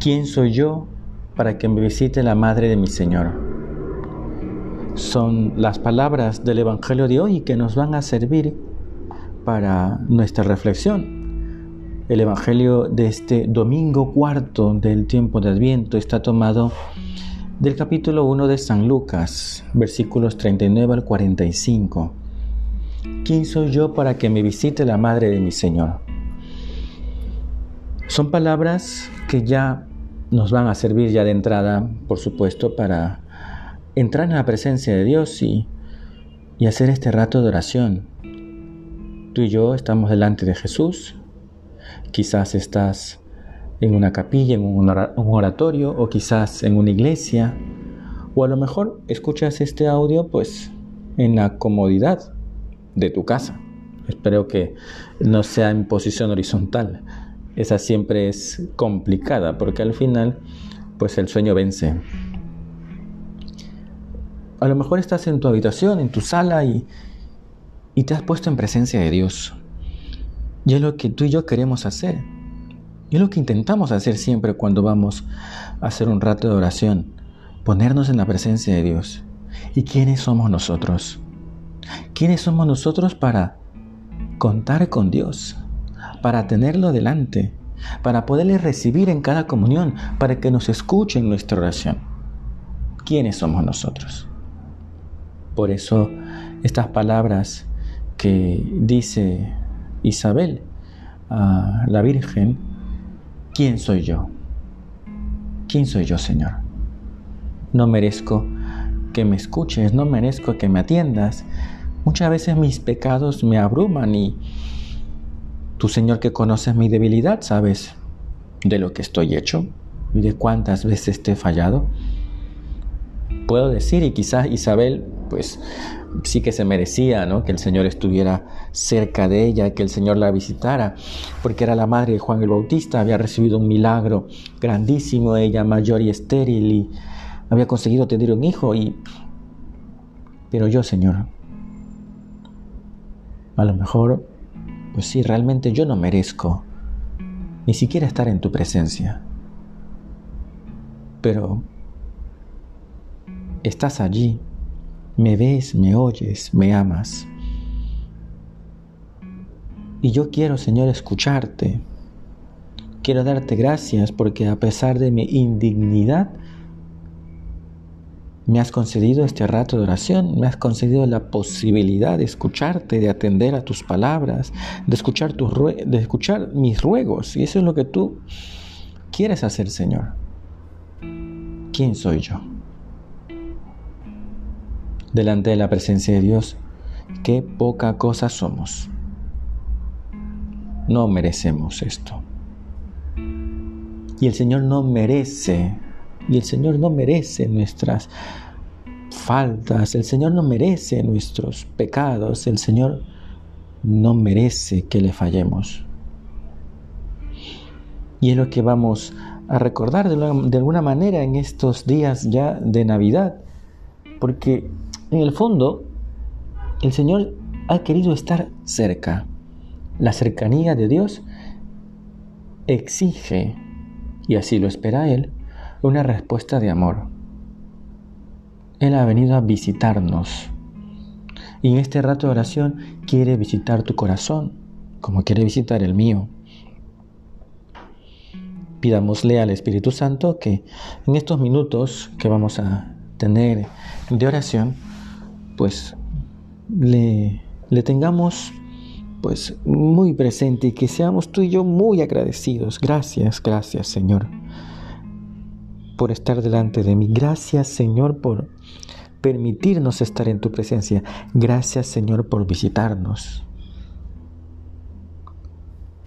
¿Quién soy yo para que me visite la Madre de mi Señor? Son las palabras del Evangelio de hoy que nos van a servir para nuestra reflexión. El Evangelio de este domingo cuarto del tiempo de Adviento está tomado del capítulo 1 de San Lucas, versículos 39 al 45. ¿Quién soy yo para que me visite la Madre de mi Señor? Son palabras que ya nos van a servir ya de entrada, por supuesto, para entrar en la presencia de Dios y, y hacer este rato de oración. Tú y yo estamos delante de Jesús, quizás estás en una capilla, en un oratorio o quizás en una iglesia, o a lo mejor escuchas este audio pues en la comodidad de tu casa. Espero que no sea en posición horizontal, esa siempre es complicada porque al final pues el sueño vence. A lo mejor estás en tu habitación, en tu sala y, y te has puesto en presencia de Dios. Y es lo que tú y yo queremos hacer. Y es lo que intentamos hacer siempre cuando vamos a hacer un rato de oración. Ponernos en la presencia de Dios. ¿Y quiénes somos nosotros? ¿Quiénes somos nosotros para contar con Dios? Para tenerlo delante, para poderle recibir en cada comunión, para que nos escuche en nuestra oración. ¿Quiénes somos nosotros? Por eso estas palabras que dice Isabel a la Virgen, ¿quién soy yo? ¿Quién soy yo, Señor? No merezco que me escuches, no merezco que me atiendas. Muchas veces mis pecados me abruman y, Tú, Señor, que conoces mi debilidad, sabes de lo que estoy hecho y de cuántas veces te he fallado. Puedo decir, y quizás Isabel, pues sí que se merecía, ¿no? Que el Señor estuviera cerca de ella, que el Señor la visitara, porque era la madre de Juan el Bautista, había recibido un milagro grandísimo, ella mayor y estéril, y había conseguido tener un hijo, y... Pero yo, Señor, a lo mejor pues sí, realmente yo no merezco ni siquiera estar en tu presencia. Pero estás allí, me ves, me oyes, me amas. Y yo quiero, Señor, escucharte. Quiero darte gracias porque a pesar de mi indignidad, me has concedido este rato de oración, me has concedido la posibilidad de escucharte, de atender a tus palabras, de escuchar, tus de escuchar mis ruegos. Y eso es lo que tú quieres hacer, Señor. ¿Quién soy yo? Delante de la presencia de Dios, qué poca cosa somos. No merecemos esto. Y el Señor no merece y el Señor no merece nuestras faltas, el Señor no merece nuestros pecados, el Señor no merece que le fallemos. Y es lo que vamos a recordar de, alguna manera en estos días ya de Navidad, porque en el fondo el Señor ha querido estar cerca. La cercanía de Dios exige, y así lo espera Él, una respuesta de amor. Él ha venido a visitarnos. Y en este rato de oración quiere visitar tu corazón, como quiere visitar el mío. Pidámosle al Espíritu Santo que en estos minutos que vamos a tener de oración, pues le, le tengamos pues muy presente y que seamos tú y yo muy agradecidos. Gracias, gracias Señor por estar delante de mí. Gracias Señor por permitirnos estar en tu presencia. Gracias Señor por visitarnos.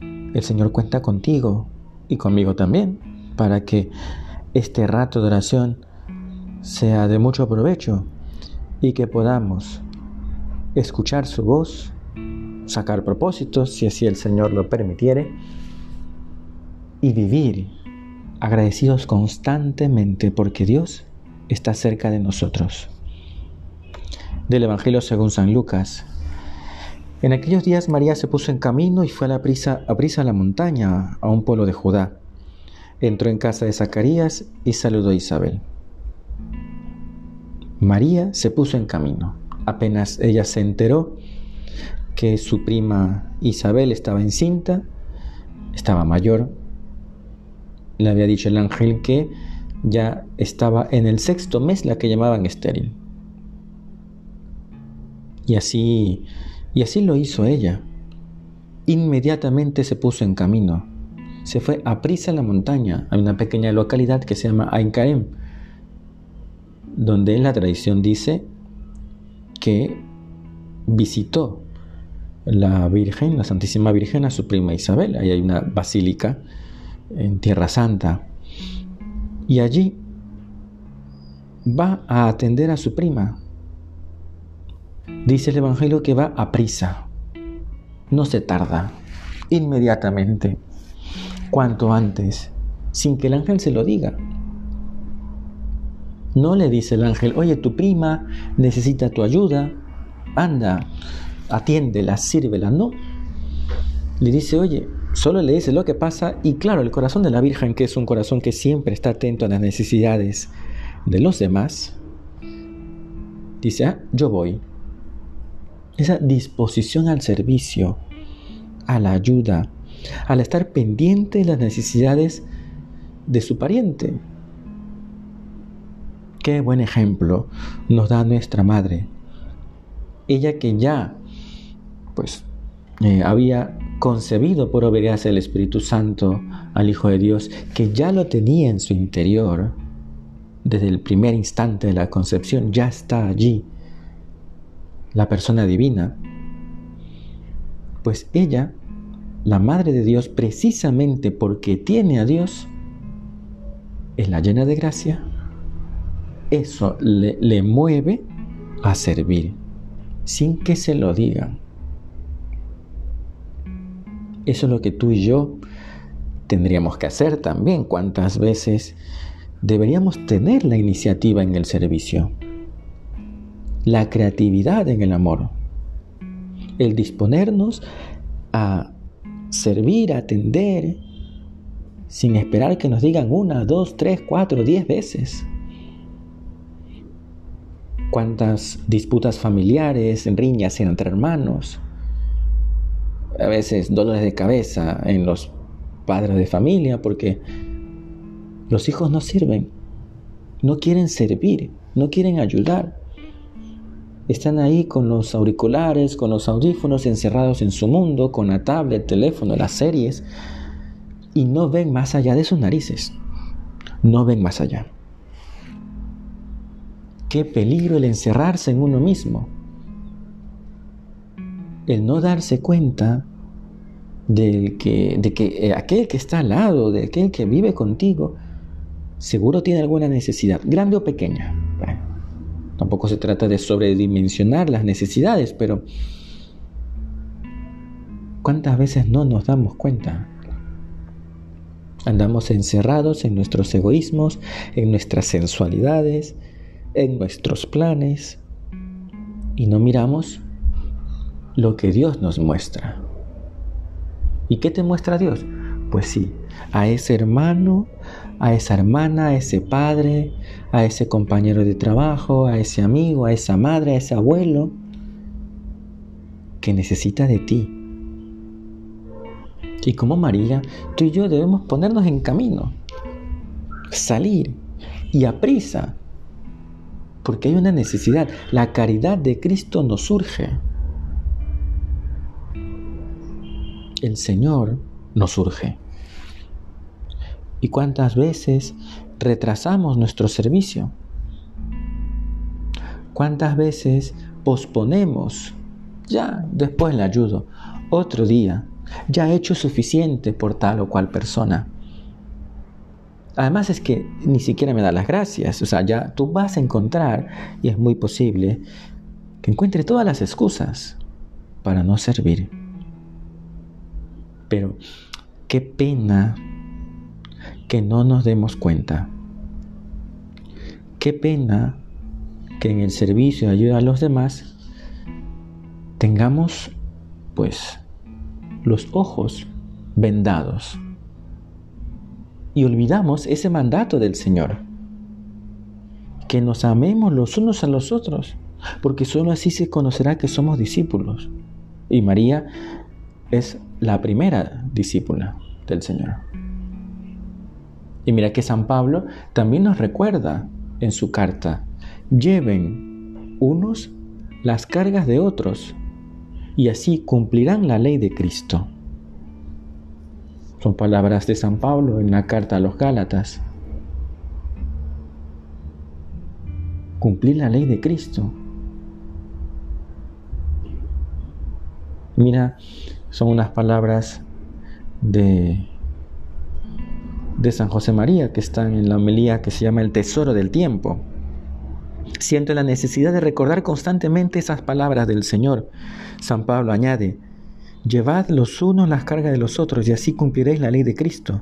El Señor cuenta contigo y conmigo también, para que este rato de oración sea de mucho provecho y que podamos escuchar su voz, sacar propósitos, si así el Señor lo permitiere, y vivir agradecidos constantemente porque Dios está cerca de nosotros. Del Evangelio según San Lucas. En aquellos días María se puso en camino y fue a la prisa a prisa a la montaña, a un pueblo de Judá. Entró en casa de Zacarías y saludó a Isabel. María se puso en camino. Apenas ella se enteró que su prima Isabel estaba encinta, estaba mayor, le había dicho el ángel que ya estaba en el sexto mes la que llamaban estéril. Y así, y así lo hizo ella. Inmediatamente se puso en camino. Se fue a prisa a la montaña, a una pequeña localidad que se llama Ain donde la tradición dice que visitó la Virgen, la Santísima Virgen, a su prima Isabel. Ahí hay una basílica en Tierra Santa. Y allí va a atender a su prima. Dice el Evangelio que va a prisa. No se tarda. Inmediatamente. Cuanto antes. Sin que el ángel se lo diga. No le dice el ángel, oye, tu prima necesita tu ayuda, anda, atiéndela, sírvela. No. Le dice, oye, solo le dice lo que pasa y claro, el corazón de la Virgen, que es un corazón que siempre está atento a las necesidades de los demás, dice, ah, yo voy. Esa disposición al servicio, a la ayuda, al estar pendiente de las necesidades de su pariente, Qué buen ejemplo nos da nuestra madre. Ella que ya, pues, eh, había concebido por obediencia al Espíritu Santo al Hijo de Dios, que ya lo tenía en su interior, desde el primer instante de la concepción, ya está allí la persona divina, pues ella, la Madre de Dios, precisamente porque tiene a Dios, es la llena de gracia eso le, mueve a servir sin que se lo digan. Eso es lo que tú y yo tendríamos que hacer también. ¿Cuántas veces deberíamos tener la iniciativa en el servicio? La creatividad en el amor. El disponernos a servir, a atender, sin esperar que nos digan una, dos, tres, cuatro, diez veces cuántas disputas familiares, riñas entre hermanos, a veces dolores de cabeza en los padres de familia porque los hijos no sirven, no quieren servir, no quieren ayudar. Están ahí con los auriculares, con los audífonos encerrados en su mundo, con la tablet, el teléfono, las series, y no ven más allá de sus narices. No ven más allá. Qué peligro el encerrarse en uno mismo. El no darse cuenta del que, de que eh, aquel que está al lado, de aquel que vive contigo, seguro tiene alguna necesidad, grande o pequeña. tampoco se trata de sobredimensionar las necesidades, pero ¿cuántas veces no nos damos cuenta? Andamos encerrados en nuestros egoísmos, en nuestras sensualidades, en nuestros planes y no miramos lo que Dios nos muestra. ¿Y qué te muestra Dios? Pues sí, a ese hermano, a esa hermana, a ese padre, a ese compañero de trabajo, a ese amigo, a esa madre, a ese abuelo, que necesita de ti. Y como María, tú y yo debemos ponernos en camino, salir y a prisa porque hay una necesidad. La caridad de Cristo nos surge. El Señor nos surge. ¿Y cuántas veces retrasamos nuestro servicio? ¿Cuántas veces posponemos? Ya, después le ayudo. Otro día. Ya he hecho suficiente por tal o cual persona. Además es que ni siquiera me da las gracias. O sea, ya tú vas a encontrar, y es muy posible, que encuentre todas las excusas para no servir. Pero qué pena que no nos demos cuenta. Qué pena que en el servicio de ayuda a los demás tengamos pues los ojos vendados y olvidamos ese mandato del Señor. Que nos amemos los unos a los otros, porque sólo así se conocerá que somos discípulos. Y María es la primera discípula del Señor. Y mira que San Pablo también nos recuerda en su carta, lleven unos las cargas de otros, y así cumplirán la ley de Cristo. Son palabras de San Pablo en la carta a los Gálatas. Cumplir la ley de Cristo. Mira, son unas palabras de, de San José María que están en la homilía que se llama El Tesoro del Tiempo. Siento la necesidad de recordar constantemente esas palabras del Señor. San Pablo añade, Llevad los unos las cargas de los otros y así cumpliréis la ley de Cristo.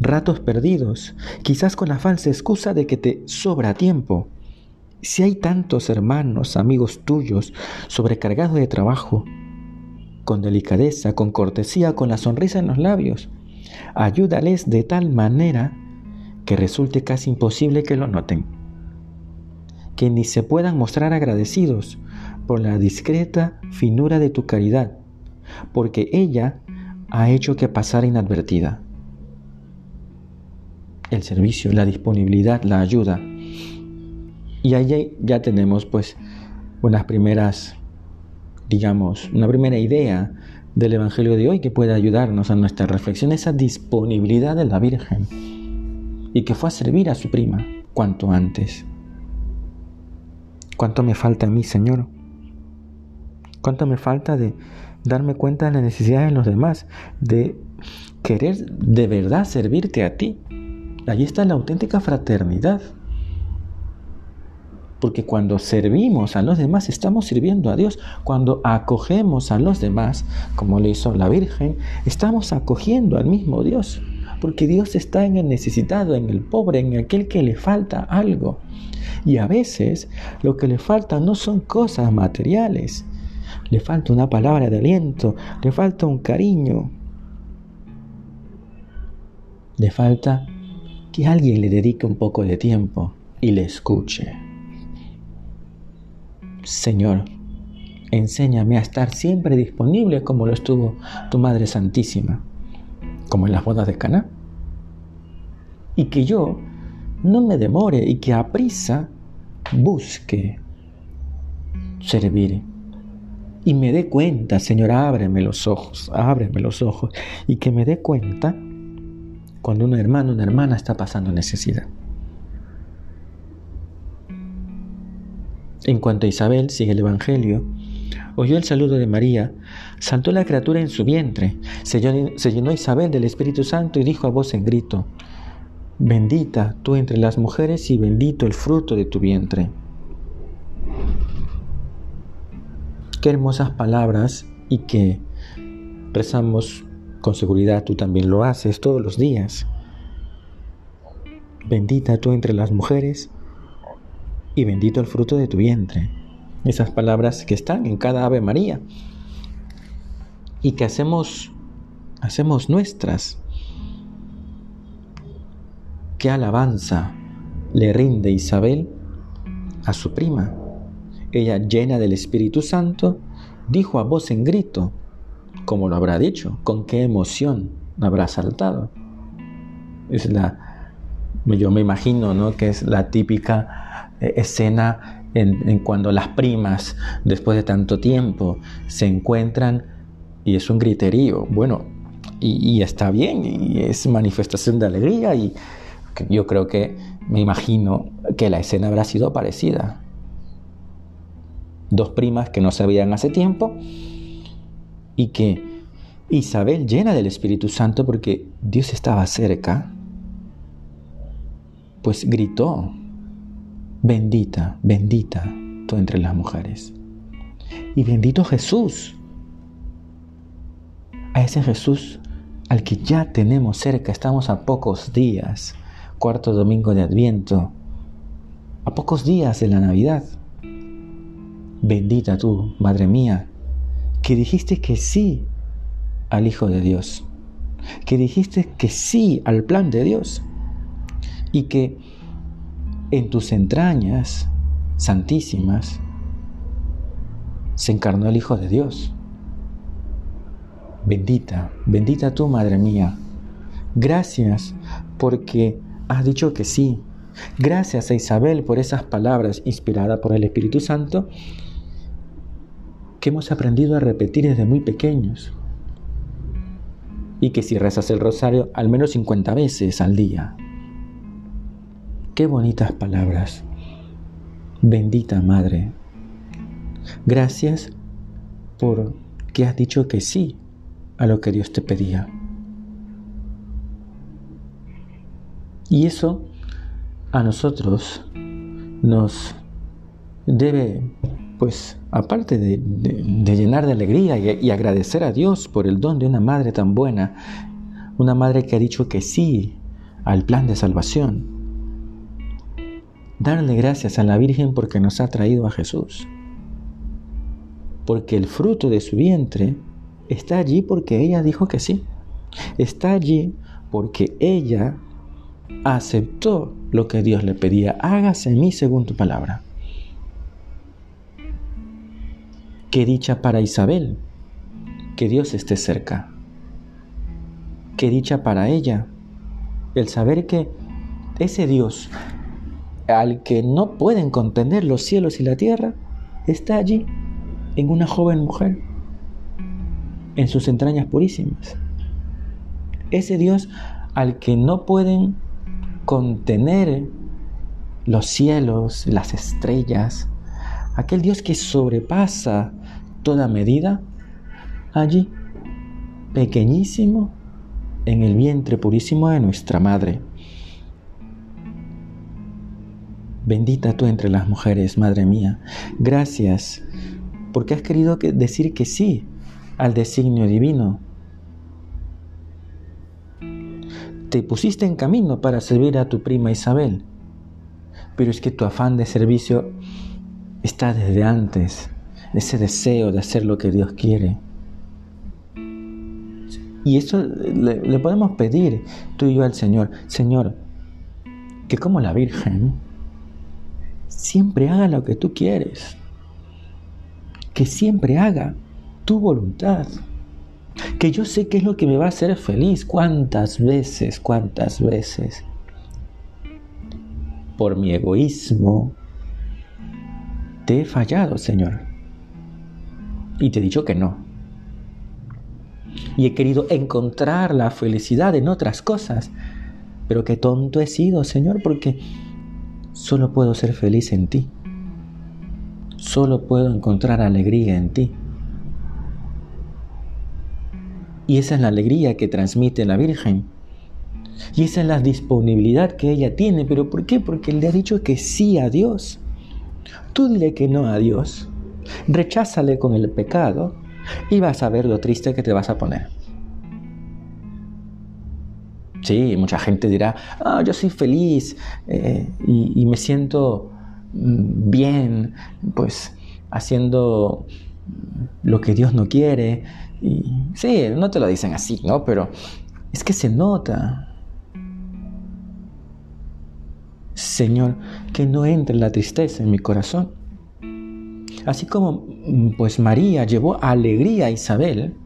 Ratos perdidos, quizás con la falsa excusa de que te sobra tiempo. Si hay tantos hermanos, amigos tuyos, sobrecargados de trabajo, con delicadeza, con cortesía, con la sonrisa en los labios, ayúdales de tal manera que resulte casi imposible que lo noten, que ni se puedan mostrar agradecidos por la discreta finura de tu caridad porque ella ha hecho que pasara inadvertida. El servicio, la disponibilidad, la ayuda. Y ahí ya tenemos pues unas primeras, digamos, una primera idea del Evangelio de hoy que puede ayudarnos a nuestra reflexión, esa disponibilidad de la Virgen y que fue a servir a su prima cuanto antes. ¿Cuánto me falta a mí, Señor? ¿Cuánto me falta de, darme cuenta de la necesidad de los demás, de querer de verdad servirte a ti. Allí está la auténtica fraternidad. Porque cuando servimos a los demás, estamos sirviendo a Dios. Cuando acogemos a los demás, como lo hizo la Virgen, estamos acogiendo al mismo Dios. Porque Dios está en el necesitado, en el pobre, en aquel que le falta algo. Y a veces lo que le falta no son cosas materiales, le falta una palabra de aliento, le falta un cariño, le falta que alguien le dedique un poco de tiempo y le escuche. Señor, enséñame a estar siempre disponible como lo estuvo tu Madre Santísima, como en las bodas de Caná. Y que yo no me demore y que a prisa busque servir y me dé cuenta, Señor, ábreme los ojos, ábreme los ojos, y que me dé cuenta cuando un hermano, una hermana está pasando necesidad. En cuanto a Isabel, sigue el Evangelio, oyó el saludo de María, saltó la criatura en su vientre, se llenó, Isabel del Espíritu Santo y dijo a voz en grito, bendita tú entre las mujeres y bendito el fruto de tu vientre. Qué hermosas palabras y que rezamos con seguridad, tú también lo haces todos los días. Bendita tú entre las mujeres y bendito el fruto de tu vientre. Esas palabras que están en cada Ave María y que hacemos hacemos nuestras. Qué alabanza le rinde Isabel a su prima ella, llena del Espíritu Santo, dijo a voz en grito, como lo habrá dicho, con qué emoción habrá saltado. Es la, yo me imagino, ¿no? Que es la típica escena en, cuando las primas, después de tanto tiempo, se encuentran y es un griterío. Bueno, y, y está bien, y es manifestación de alegría, y yo creo que me imagino que la escena habrá sido parecida dos primas que no se veían hace tiempo y que Isabel llena del Espíritu Santo porque Dios estaba cerca, pues gritó, bendita, bendita tú entre las mujeres. Y bendito Jesús, a ese Jesús al que ya tenemos cerca, estamos a pocos días, cuarto domingo de Adviento, a pocos días de la Navidad. Bendita tú, Madre mía, que dijiste que sí al Hijo de Dios, que dijiste que sí al plan de Dios y que en tus entrañas santísimas se encarnó el Hijo de Dios. Bendita, bendita tú, Madre mía. Gracias porque has dicho que sí. Gracias a Isabel por esas palabras inspiradas por el Espíritu Santo que hemos aprendido a repetir desde muy pequeños. Y que si rezas el rosario al menos 50 veces al día. Qué bonitas palabras. Bendita Madre. Gracias por que has dicho que sí a lo que Dios te pedía. Y eso a nosotros nos debe, pues, aparte de, llenar de alegría y, y agradecer a Dios por el don de una madre tan buena, una madre que ha dicho que sí al plan de salvación, darle gracias a la Virgen porque nos ha traído a Jesús, porque el fruto de su vientre está allí porque ella dijo que sí. Está allí porque ella aceptó lo que Dios le pedía. Hágase en mí según tu palabra. Qué dicha para Isabel que Dios esté cerca. Qué dicha para ella el saber que ese Dios al que no pueden contender los cielos y la tierra está allí en una joven mujer en sus entrañas purísimas. Ese Dios al que no pueden contener los cielos, las estrellas, aquel Dios que sobrepasa toda medida, allí, pequeñísimo, en el vientre purísimo de nuestra Madre. Bendita tú entre las mujeres, Madre mía. Gracias porque has querido decir que sí al designio divino. Te pusiste en camino para servir a tu prima Isabel, pero es que tu afán de servicio está desde antes, ese deseo de hacer lo que Dios quiere. Y eso le, le, podemos pedir tú y yo al Señor, Señor, que como la Virgen, siempre haga lo que tú quieres, que siempre haga tu voluntad. Que yo sé qué es lo que me va a hacer feliz. ¿Cuántas veces, cuántas veces? Por mi egoísmo, te he fallado, Señor. Y te he dicho que no. Y he querido encontrar la felicidad en otras cosas. Pero qué tonto he sido, Señor, porque solo puedo ser feliz en ti. Solo puedo encontrar alegría en ti. Y esa es la alegría que transmite la Virgen. Y esa es la disponibilidad que ella tiene. ¿Pero por qué? Porque le ha dicho que sí a Dios. Tú dile que no a Dios. Recházale con el pecado y vas a ver lo triste que te vas a poner. Sí, mucha gente dirá, ah, yo soy feliz eh, y, me siento mm, bien, pues haciendo lo que Dios no quiere, sí, no te lo dicen así, ¿no? Pero es que se nota. Señor, que no entre la tristeza en mi corazón. Así como pues María llevó alegría a Isabel,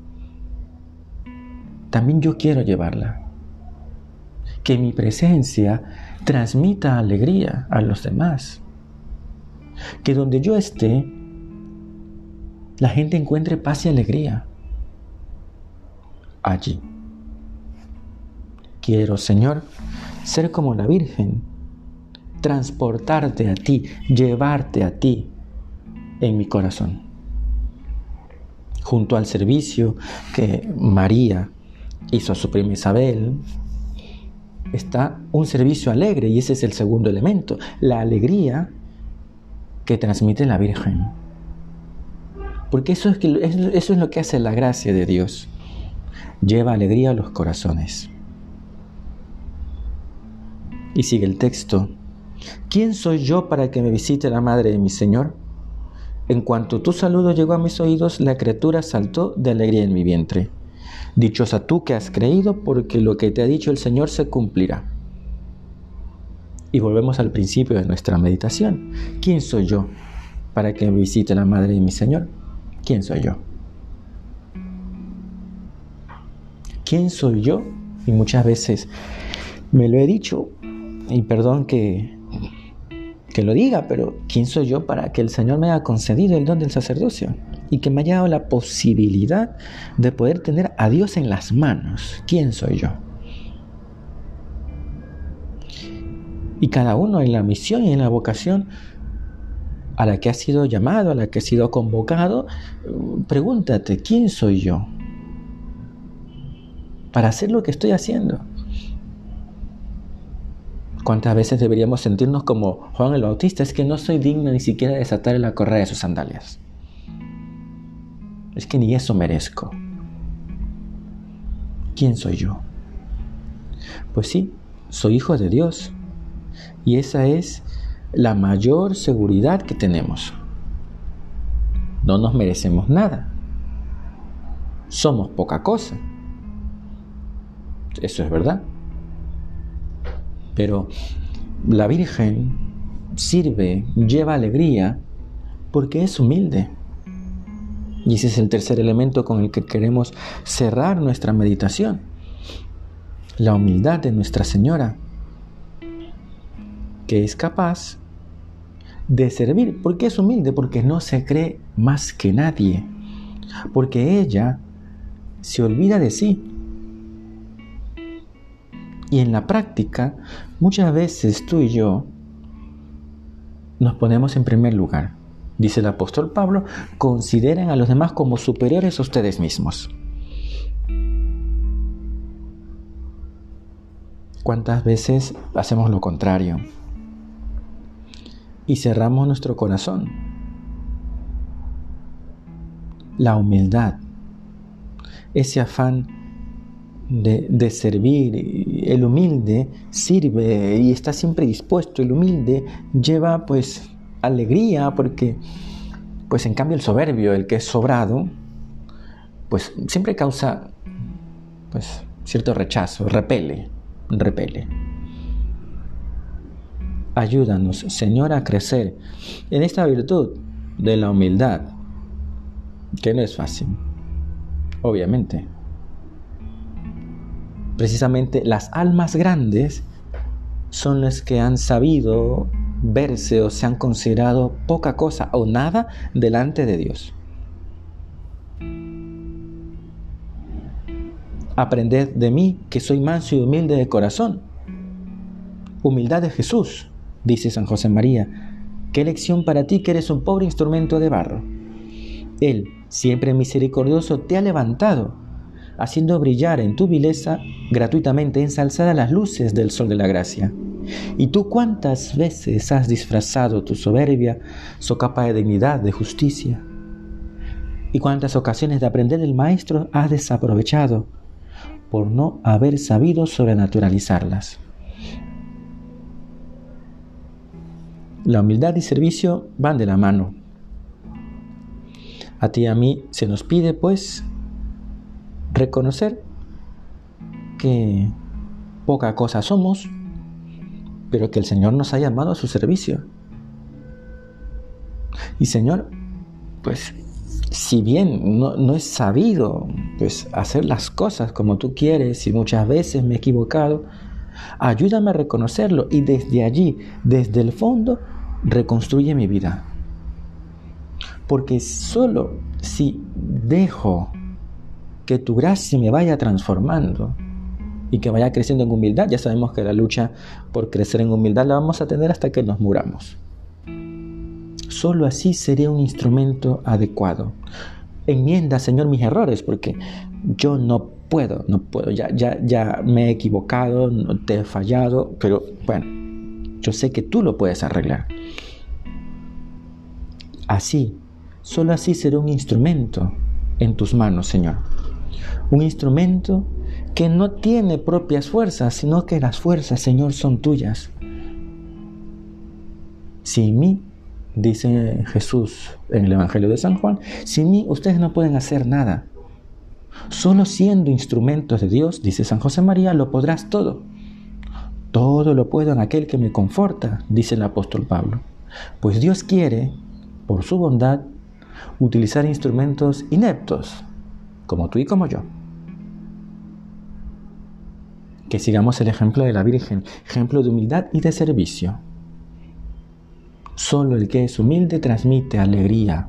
también yo quiero llevarla. Que mi presencia transmita alegría a los demás. Que donde yo esté, la gente encuentre paz y alegría allí. Quiero, Señor, ser como la Virgen, transportarte a ti, llevarte a ti en mi corazón. Junto al servicio que María hizo a su prima Isabel, está un servicio alegre y ese es el segundo elemento, la alegría que transmite la Virgen. Porque eso es, eso es lo que hace la gracia de Dios. Lleva alegría a los corazones. Y sigue el texto. ¿Quién soy yo para que me visite la madre de mi Señor? En cuanto tu saludo llegó a mis oídos, la criatura saltó de alegría en mi vientre. Dichosa tú que has creído, porque lo que te ha dicho el Señor se cumplirá. Y volvemos al principio de nuestra meditación. ¿Quién soy yo para que visite la madre de mi Señor? ¿Quién soy yo? ¿Quién soy yo? Y muchas veces me lo he dicho, y perdón que, que lo diga, pero ¿quién soy yo para que el Señor me haya concedido el don del sacerdocio? Y que me haya dado la posibilidad de poder tener a Dios en las manos. ¿Quién soy yo? Y cada uno en la misión y en la vocación a la que ha sido llamado, a la que ha sido convocado, pregúntate, ¿quién soy yo? Para hacer lo que estoy haciendo. ¿Cuántas veces deberíamos sentirnos como Juan el Bautista? Es que no soy digno ni siquiera de desatar la correa de sus sandalias. Es que ni eso merezco. ¿Quién soy yo? Pues sí, soy hijo de Dios. Y esa es la mayor seguridad que tenemos. No nos merecemos nada. Somos poca cosa. Eso es verdad. Pero la Virgen sirve, lleva alegría, porque es humilde. Y ese es el tercer elemento con el que queremos cerrar nuestra meditación. La humildad de Nuestra Señora, que es capaz de servir. ¿Por qué es humilde? Porque no se cree más que nadie. Porque ella se olvida de sí. Y en la práctica, muchas veces tú y yo nos ponemos en primer lugar. Dice el apóstol Pablo, consideren a los demás como superiores a ustedes mismos. ¿Cuántas veces hacemos lo contrario? y cerramos nuestro corazón. La humildad, ese afán de, servir, el humilde sirve y está siempre dispuesto, el humilde lleva pues alegría porque pues en cambio el soberbio, el que es sobrado, pues siempre causa pues cierto rechazo, repele, repele. Ayúdanos, Señor, a crecer en esta virtud de la humildad, que no es fácil, obviamente. Precisamente las almas grandes son las que han sabido verse o se han considerado poca cosa o nada delante de Dios. Aprended de mí que soy manso y humilde de corazón. Humildad de Jesús dice San José María, qué lección para ti que eres un pobre instrumento de barro. Él, siempre misericordioso, te ha levantado, haciendo brillar en tu vileza gratuitamente ensalzada las luces del sol de la gracia. ¿Y tú cuántas veces has disfrazado tu soberbia, socapa de dignidad, de justicia? ¿Y cuántas ocasiones de aprender del Maestro has desaprovechado por no haber sabido sobrenaturalizarlas? La humildad y servicio van de la mano. A ti y a mí se nos pide, pues, reconocer que poca cosa somos, pero que el Señor nos ha llamado a su servicio. Y Señor, pues, si bien no, no he sabido pues, hacer las cosas como tú quieres y muchas veces me he equivocado, Ayúdame a reconocerlo y desde allí, desde el fondo, reconstruye mi vida. Porque solo si dejo que tu gracia me vaya transformando y que vaya creciendo en humildad, ya sabemos que la lucha por crecer en humildad la vamos a tener hasta que nos muramos. Solo así sería un instrumento adecuado. enmienda, Señor, mis errores, porque yo no puedo, no puedo, ya, ya, ya me he equivocado, no te he fallado, pero bueno, yo sé que tú lo puedes arreglar. Así, solo así será un instrumento en tus manos, Señor. Un instrumento que no tiene propias fuerzas, sino que las fuerzas, Señor, son tuyas. Sin mí, dice Jesús en el Evangelio de San Juan, sin mí ustedes no pueden hacer nada. Solo siendo instrumentos de Dios, dice San José María, lo podrás todo. Todo lo puedo en aquel que me conforta, dice el apóstol Pablo. Pues Dios quiere, por su bondad, utilizar instrumentos ineptos, como tú y como yo. Que sigamos el ejemplo de la Virgen, ejemplo de humildad y de servicio. Solo el que es humilde transmite alegría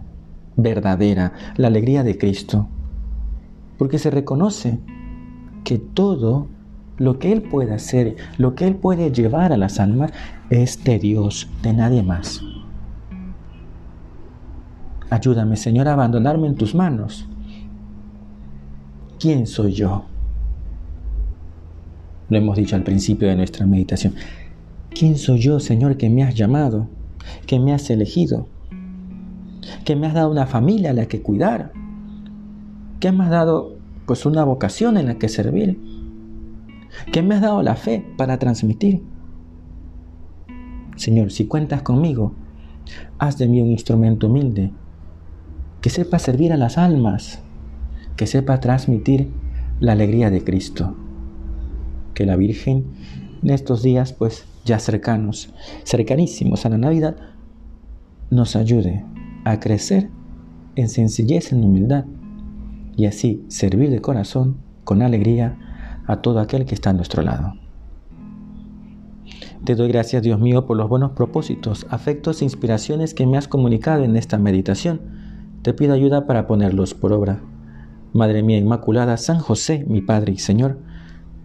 verdadera, la alegría de Cristo, porque se reconoce que todo lo que Él puede hacer, lo que Él puede llevar a las almas, es de Dios, de nadie más. Ayúdame, Señor, a abandonarme en tus manos. ¿Quién soy yo? Lo hemos dicho al principio de nuestra meditación. ¿Quién soy yo, Señor, que me has llamado, que me has elegido, que me has dado una familia a la que cuidar, que me has dado pues una vocación en la que servir, que me has dado la fe para transmitir? Señor, si cuentas conmigo, haz de mí un instrumento humilde que sepa servir a las almas, que sepa transmitir la alegría de Cristo. Que la Virgen en estos días, pues ya cercanos, cercanísimos a la Navidad, nos ayude a crecer en sencillez, en humildad, y así servir de corazón, con alegría, a todo aquel que está a nuestro lado. Te doy gracias, Dios mío, por los buenos propósitos, afectos e inspiraciones que me has comunicado en esta meditación te pido ayuda para ponerlos por obra. Madre mía Inmaculada, San José, mi Padre y Señor,